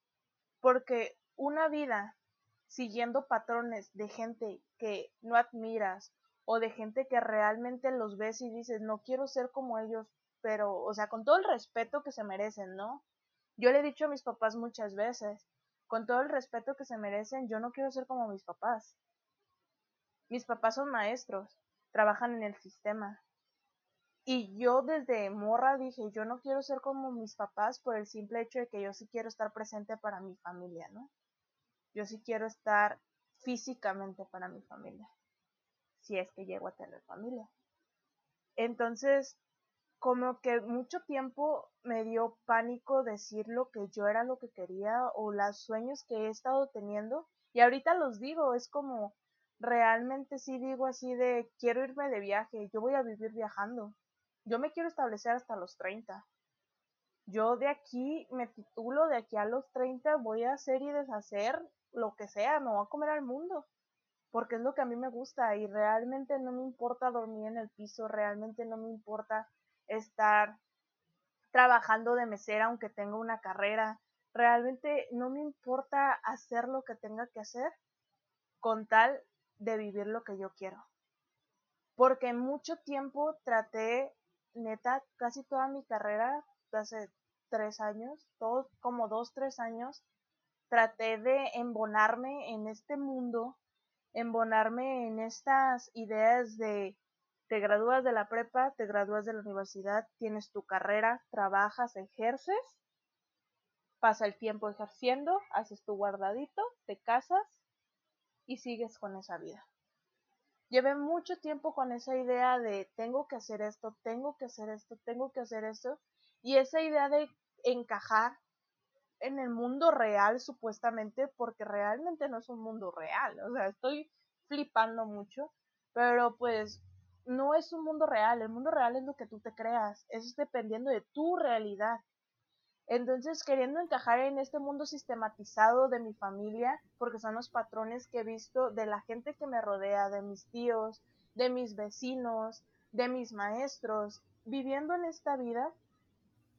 porque una vida siguiendo patrones de gente que no admiras o de gente que realmente los ves y dices, no quiero ser como ellos, pero, o sea, con todo el respeto que se merecen, ¿no? Yo le he dicho a mis papás muchas veces, con todo el respeto que se merecen, yo no quiero ser como mis papás. Mis papás son maestros, trabajan en el sistema. Y yo desde morra dije, yo no quiero ser como mis papás por el simple hecho de que yo sí quiero estar presente para mi familia, ¿no? Yo sí quiero estar físicamente para mi familia, si es que llego a tener familia. Entonces, como que mucho tiempo me dio pánico decir lo que yo era lo que quería o los sueños que he estado teniendo y ahorita los digo, es como realmente sí digo así de quiero irme de viaje, yo voy a vivir viajando, yo me quiero establecer hasta los 30. Yo de aquí me titulo, de aquí a los 30 voy a hacer y deshacer lo que sea, me voy a comer al mundo, porque es lo que a mí me gusta y realmente no me importa dormir en el piso, realmente no me importa estar trabajando de mesera aunque tenga una carrera. Realmente no me importa hacer lo que tenga que hacer con tal de vivir lo que yo quiero. Porque mucho tiempo traté, neta, casi toda mi carrera, hace tres años, todos como dos, tres años, traté de embonarme en este mundo, embonarme en estas ideas de te gradúas de la prepa, te gradúas de la universidad, tienes tu carrera, trabajas, ejerces, pasa el tiempo ejerciendo, haces tu guardadito, te casas y sigues con esa vida. Llevé mucho tiempo con esa idea de tengo que hacer esto, tengo que hacer esto, tengo que hacer esto, y esa idea de encajar en el mundo real supuestamente, porque realmente no es un mundo real, o sea, estoy flipando mucho, pero pues no es un mundo real, el mundo real es lo que tú te creas, es dependiendo de tu realidad. Entonces, queriendo encajar en este mundo sistematizado de mi familia, porque son los patrones que he visto de la gente que me rodea, de mis tíos, de mis vecinos, de mis maestros, viviendo en esta vida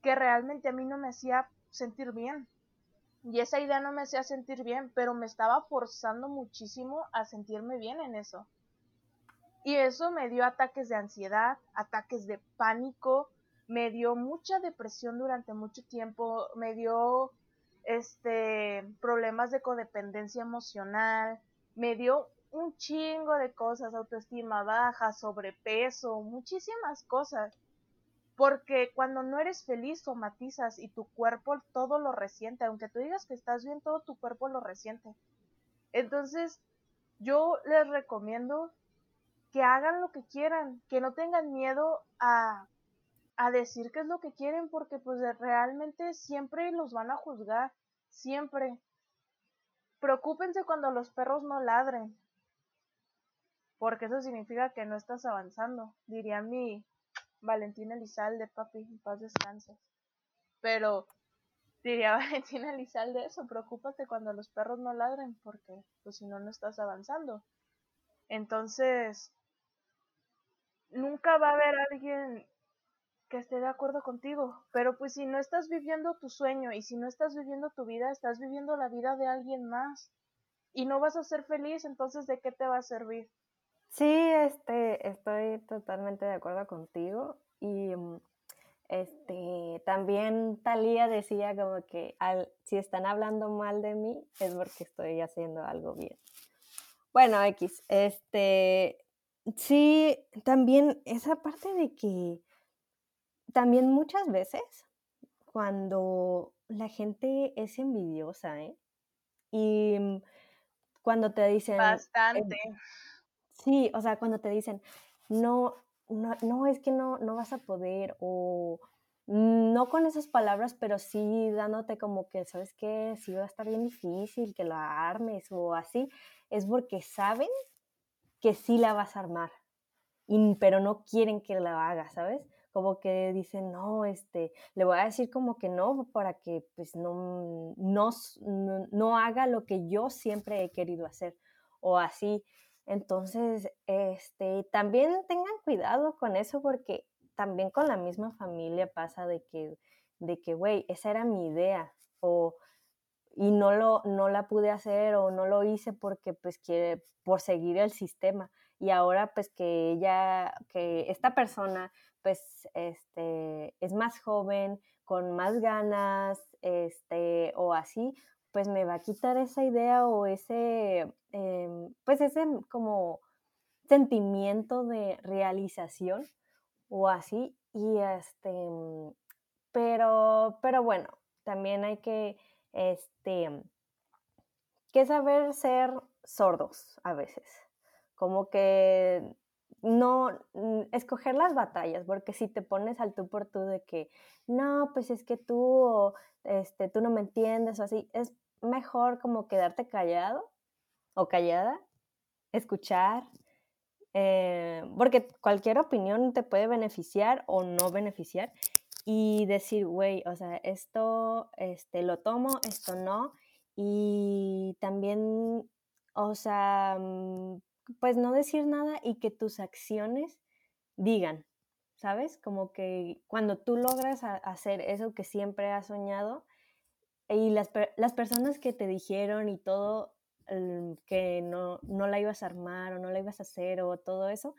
que realmente a mí no me hacía sentir bien. Y esa idea no me hacía sentir bien, pero me estaba forzando muchísimo a sentirme bien en eso. Y eso me dio ataques de ansiedad, ataques de pánico, me dio mucha depresión durante mucho tiempo, me dio este problemas de codependencia emocional, me dio un chingo de cosas, autoestima baja, sobrepeso, muchísimas cosas. Porque cuando no eres feliz somatizas y tu cuerpo todo lo resiente, aunque tú digas que estás bien, todo tu cuerpo lo resiente. Entonces, yo les recomiendo que hagan lo que quieran, que no tengan miedo a, a decir qué es lo que quieren, porque pues realmente siempre los van a juzgar, siempre. Preocúpense cuando los perros no ladren, porque eso significa que no estás avanzando, diría mi Valentina Elizalde, papi, en paz descanses. Pero diría Valentina Elizalde eso, preocúpate cuando los perros no ladren, porque pues si no, no estás avanzando. Entonces, nunca va a haber alguien que esté de acuerdo contigo, pero pues si no estás viviendo tu sueño y si no estás viviendo tu vida, estás viviendo la vida de alguien más y no vas a ser feliz, entonces ¿de qué te va a servir? Sí, este, estoy totalmente de acuerdo contigo y mm, este, también Talía decía como que si están hablando mal de mí es porque estoy haciendo algo bien. Bueno, X, este, Sí, también esa parte de que también muchas veces cuando la gente es envidiosa, ¿eh? Y mm, cuando te dicen... Bastante. sí, o sea, cuando te dicen, no, no, no, es que no, no vas a poder, o no con esas palabras, pero sí dándote como que, ¿sabes qué? Sí va a estar bien difícil que la armes o así, es porque saben que sí la vas a armar, pero no quieren que la hagas, ¿sabes? Como que dicen, no, este, le voy a decir como que no para que pues no, no, no haga lo que yo siempre he querido hacer o así. Entonces, este, también tengan cuidado con eso porque también con la misma familia pasa de que, de que, güey, esa era mi idea o y no lo no la pude hacer o no lo hice porque pues quiere por seguir el sistema y ahora pues que ella que esta persona pues este es más joven con más ganas este o así pues me va a quitar esa idea o ese em, pues ese como sentimiento de realización o así y este pero pero bueno también hay que este, que saber ser sordos a veces, como que no mm, escoger las batallas, porque si te pones al tú por tú de que no, pues es que tú, este, tú no me entiendes o así, es mejor como quedarte callado o callada, escuchar, eh, porque cualquier opinión te puede beneficiar o no beneficiar y decir, güey, o sea, esto este, lo tomo, esto no. Y también, o sea, mm, pues no decir nada y que tus acciones digan, ¿sabes? Como que cuando tú logras hacer eso que siempre has soñado y las, las personas que te dijeron y todo, que no, no la ibas a armar o no la ibas a hacer o todo eso,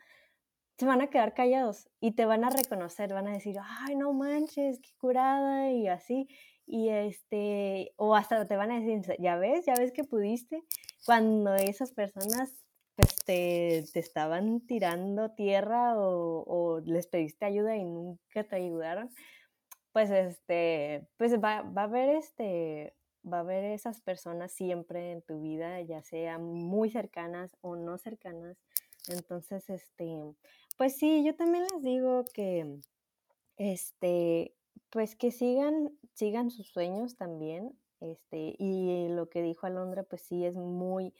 se van a quedar callados y te van a reconocer, van a decir, ay, no manches, qué curada y así. Y este, o hasta te van a decir, ya ves, ya ves que pudiste, cuando esas personas pues te, estaban tirando tierra o, o, les pediste ayuda y nunca te ayudaron, pues este, pues va, va a haber este, va a haber esas personas siempre en tu vida, ya sea muy cercanas o no cercanas. Entonces, este, pues sí, yo también les digo que, este, pues que sigan, sigan sus sueños también, este, y lo que dijo Alondra, pues sí es muy,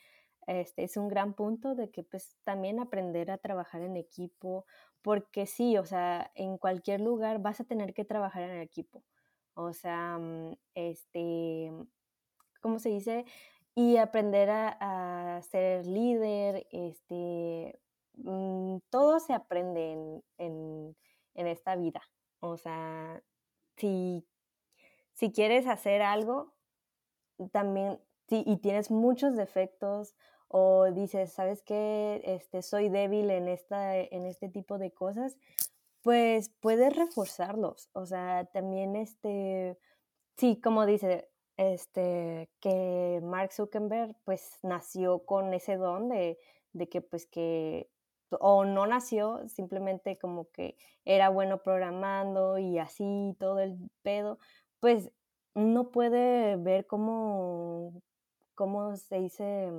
este, es un gran punto de que pues también aprender a trabajar en equipo, porque sí, o sea, en cualquier lugar vas a tener que trabajar en equipo, o sea, mm, este, ¿cómo se dice? Y aprender a, a ser líder, este, Mm, todo se aprende en, esta vida. O sea, si, si quieres hacer algo, también, y tienes muchos defectos o dices, ¿sabes qué? Este, soy débil en, esta, en este tipo de cosas, pues puedes reforzarlos. O sea, también este, sí, como dice, este, que Mark Zuckerberg pues nació con ese don de, de que pues que o no nació, simplemente como que era bueno programando y así todo el pedo, pues no puede ver cómo, cómo se dice,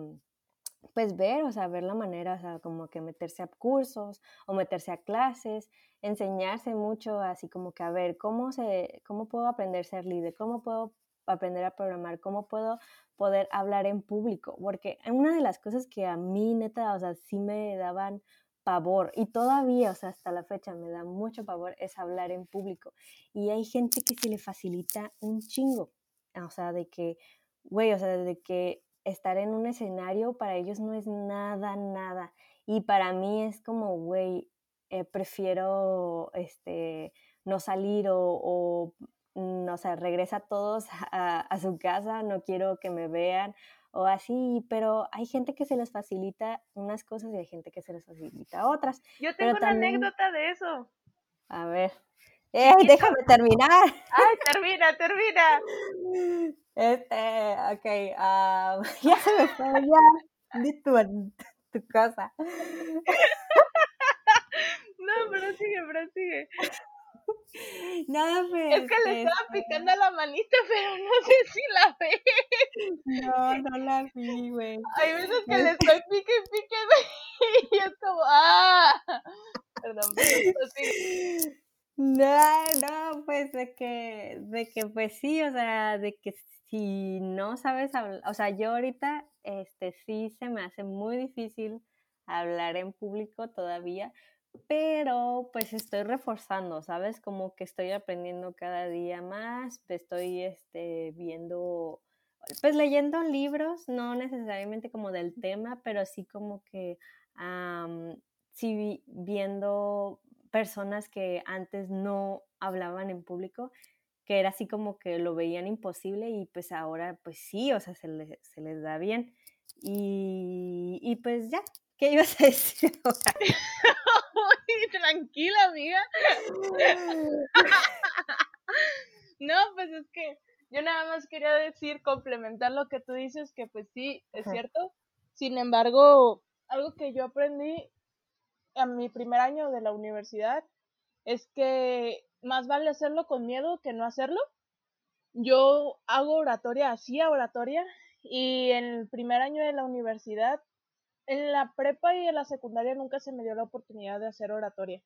pues ver, o sea, ver la manera, o sea, como que meterse a cursos o meterse a clases, enseñarse mucho, así como que a ver, ¿cómo, se, cómo puedo aprender a ser líder? ¿Cómo puedo aprender a programar? ¿Cómo puedo poder hablar en público? Porque una de las cosas que a mí, neta, o sea, sí me daban pavor y todavía, o sea, hasta la fecha me da mucho pavor es hablar en público. Y hay gente que se le facilita un chingo, o sea, de que, güey, o sea, de que estar en un escenario para ellos no es nada, nada. Y para mí es como, güey, eh, prefiero este, no salir o, o no mm, sé, regresa todos a, a, su casa, no quiero que me vean o así, pero hay gente que se les facilita unas cosas y hay gente que se les facilita otras. Yo tengo una anécdota de eso. A ver. Eh, déjame terminar. Ay, termina, termina. Este, ok, uh, ya se me fue ya. Di tu, tu cosa. No, pero sigue, pero sigue. No, pues. Es que le estaba este picando la manita, pero no sé si la ve. No, no la vi, güey. Hay veces que le estoy pique, pique, y es como, ¡ah! Perdón, pero sí. No, no, pues de que, de que, pues sí, o sea, de que si no sabes hablar, o sea, yo ahorita, este, sí se me hace muy difícil hablar en público todavía, pero pues estoy reforzando, ¿sabes? Como que estoy aprendiendo cada día más, estoy este, viendo, pues leyendo libros, no necesariamente como del tema, pero sí como que sí viendo personas que antes no hablaban en público, que era así como que lo veían imposible y pues ahora pues sí, o sea, se, les da bien. Y, y pues ya, ¿qué ibas a decir tranquila, amiga. no, pues es que yo nada más quería decir, complementar lo que tú dices, que pues sí, es cierto. Sin embargo, algo que yo aprendí en mi primer año de la universidad es que más vale hacerlo con miedo que no hacerlo. Yo hago oratoria, hacía oratoria, y en el primer año de la universidad en la prepa y en la secundaria nunca se me dio la oportunidad de hacer oratoria.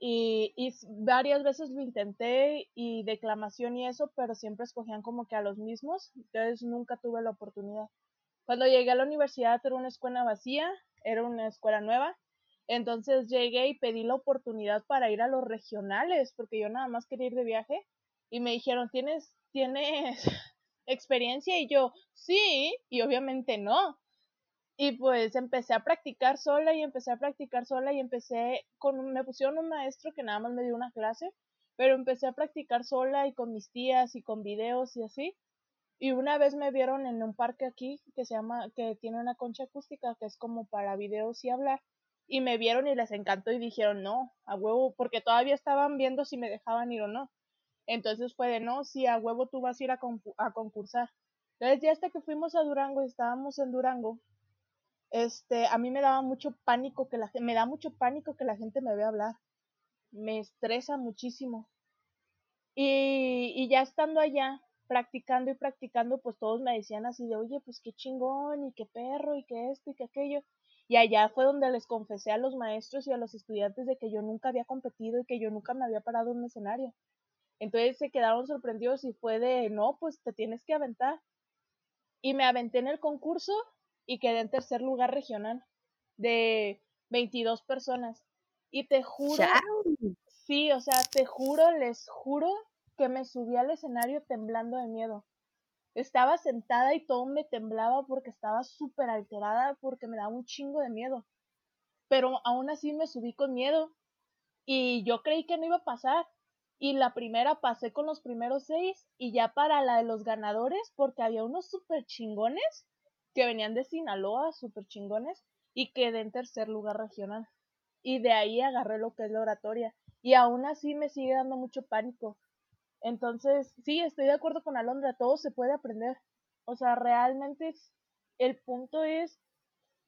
Y, y, varias veces lo intenté y declamación y eso, pero siempre escogían como que a los mismos, entonces nunca tuve la oportunidad. Cuando llegué a la universidad era una escuela vacía, era una escuela nueva, entonces llegué y pedí la oportunidad para ir a los regionales, porque yo nada más quería ir de viaje, y me dijeron, ¿tienes, tienes experiencia? Y yo, sí, y obviamente no. Y pues empecé a practicar sola y empecé a practicar sola y empecé con, me pusieron un maestro que nada más me dio una clase, pero empecé a practicar sola y con mis tías y con videos y así. Y una vez me vieron en un parque aquí que se llama, que tiene una concha acústica que es como para videos y hablar. Y me vieron y les encantó y dijeron no, a huevo, porque todavía estaban viendo si me dejaban ir o no. Entonces fue de no, sí, a huevo tú vas a ir a, a concursar. Entonces ya hasta que fuimos a Durango, estábamos en Durango, este, a mí me daba mucho pánico que la me da mucho pánico que la gente me vea hablar. Me estresa muchísimo. Y, y ya estando allá, practicando y practicando, pues todos me decían así de, oye, pues qué chingón, y qué perro, y qué esto, y qué aquello. Y allá fue donde les confesé a los maestros y a los estudiantes de que yo nunca había competido y que yo nunca me había parado en un escenario. Entonces se quedaron sorprendidos y fue de, no, pues te tienes que aventar. Y me aventé en el concurso y quedé en tercer lugar regional de 22 personas. Y te juro, sí, o sea, te juro, les juro que me subí al escenario temblando de miedo. Estaba sentada y todo me temblaba porque estaba súper alterada, porque me daba un chingo de miedo. Pero aún así me subí con miedo. Y yo creí que no iba a pasar. Y la primera pasé con los primeros seis. Y ya para la de los ganadores, porque había unos súper chingones que venían de Sinaloa, súper chingones, y quedé en tercer lugar regional. Y de ahí agarré lo que es la oratoria. Y aún así me sigue dando mucho pánico. Entonces, sí, estoy de acuerdo con Alondra, todo se puede aprender. O sea, realmente el punto es,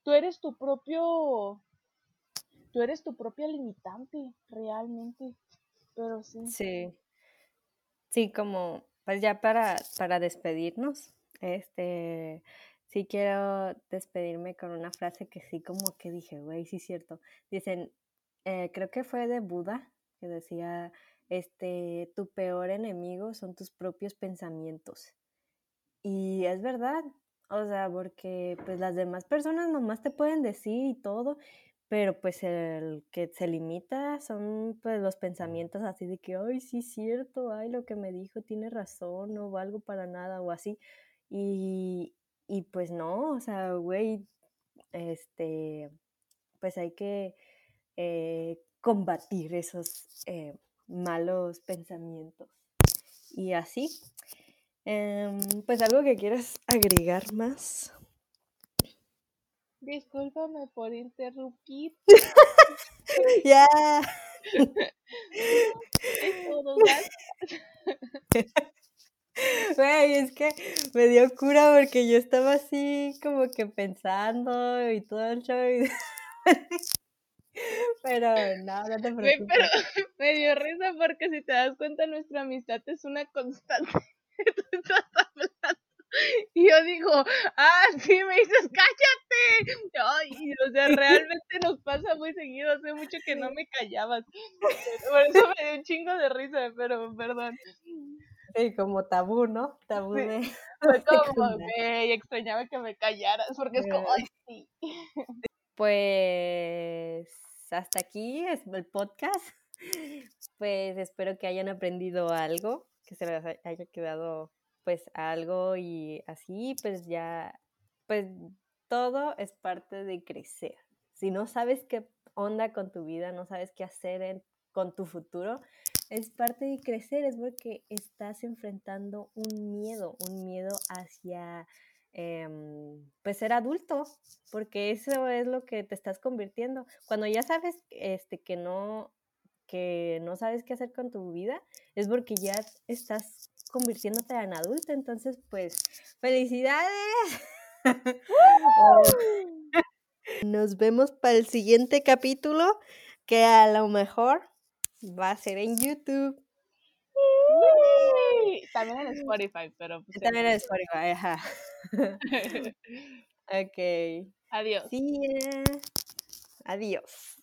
tú eres tu propio, tú eres tu propia limitante, realmente. Pero sí. Sí. Sí, como, pues ya para, para despedirnos, este, sí quiero despedirme con una frase que sí como que dije, güey, sí es cierto. Dicen, eh, creo que fue de Buda, que decía, este, tu peor enemigo son tus propios pensamientos. Y es verdad, o sea, porque pues las demás personas nomás te pueden decir y todo, pero pues el que se limita son pues los pensamientos así de que, ay, sí es cierto, ay, lo que me dijo tiene razón, no valgo para nada o así. Y, y pues no, o sea, güey, este, pues hay que eh, combatir esos eh, malos pensamientos. Y así, em, pues algo que quieras agregar más. Discúlpame por interrumpir. ya. Güey, es que me dio cura porque yo estaba así como que pensando y todo el show. Pero no, no te preocupes. pero me dio risa porque si te das cuenta nuestra amistad es una constante. Y yo digo, ah, sí, me dices, cállate. Ay, o sea, realmente nos pasa muy seguido. Hace mucho que no me callabas. Por eso me dio un chingo de risa, pero perdón. Sí, como tabú, ¿no? Tabú de... Fue como, me extrañaba que me callaras, porque es como, ay, sí. Pues hasta aquí es el podcast. Pues espero que hayan aprendido algo, que se les haya quedado pues algo y así, pues ya, pues todo es parte de crecer. Si no sabes qué onda con tu vida, no sabes qué hacer con tu futuro, es parte de crecer, es porque estás enfrentando un miedo, un miedo hacia em, pues ser adulto, porque eso es lo que te estás convirtiendo. Cuando ya sabes este, que no que no sabes qué hacer con tu vida, es porque ya estás convirtiéndote en adulto. Entonces, pues, felicidades. Nos vemos para el siguiente capítulo, que a lo mejor va a ser en YouTube. También en Spotify, pero... Pues También en Spotify, ajá. ok. Adiós. Sí. Adiós.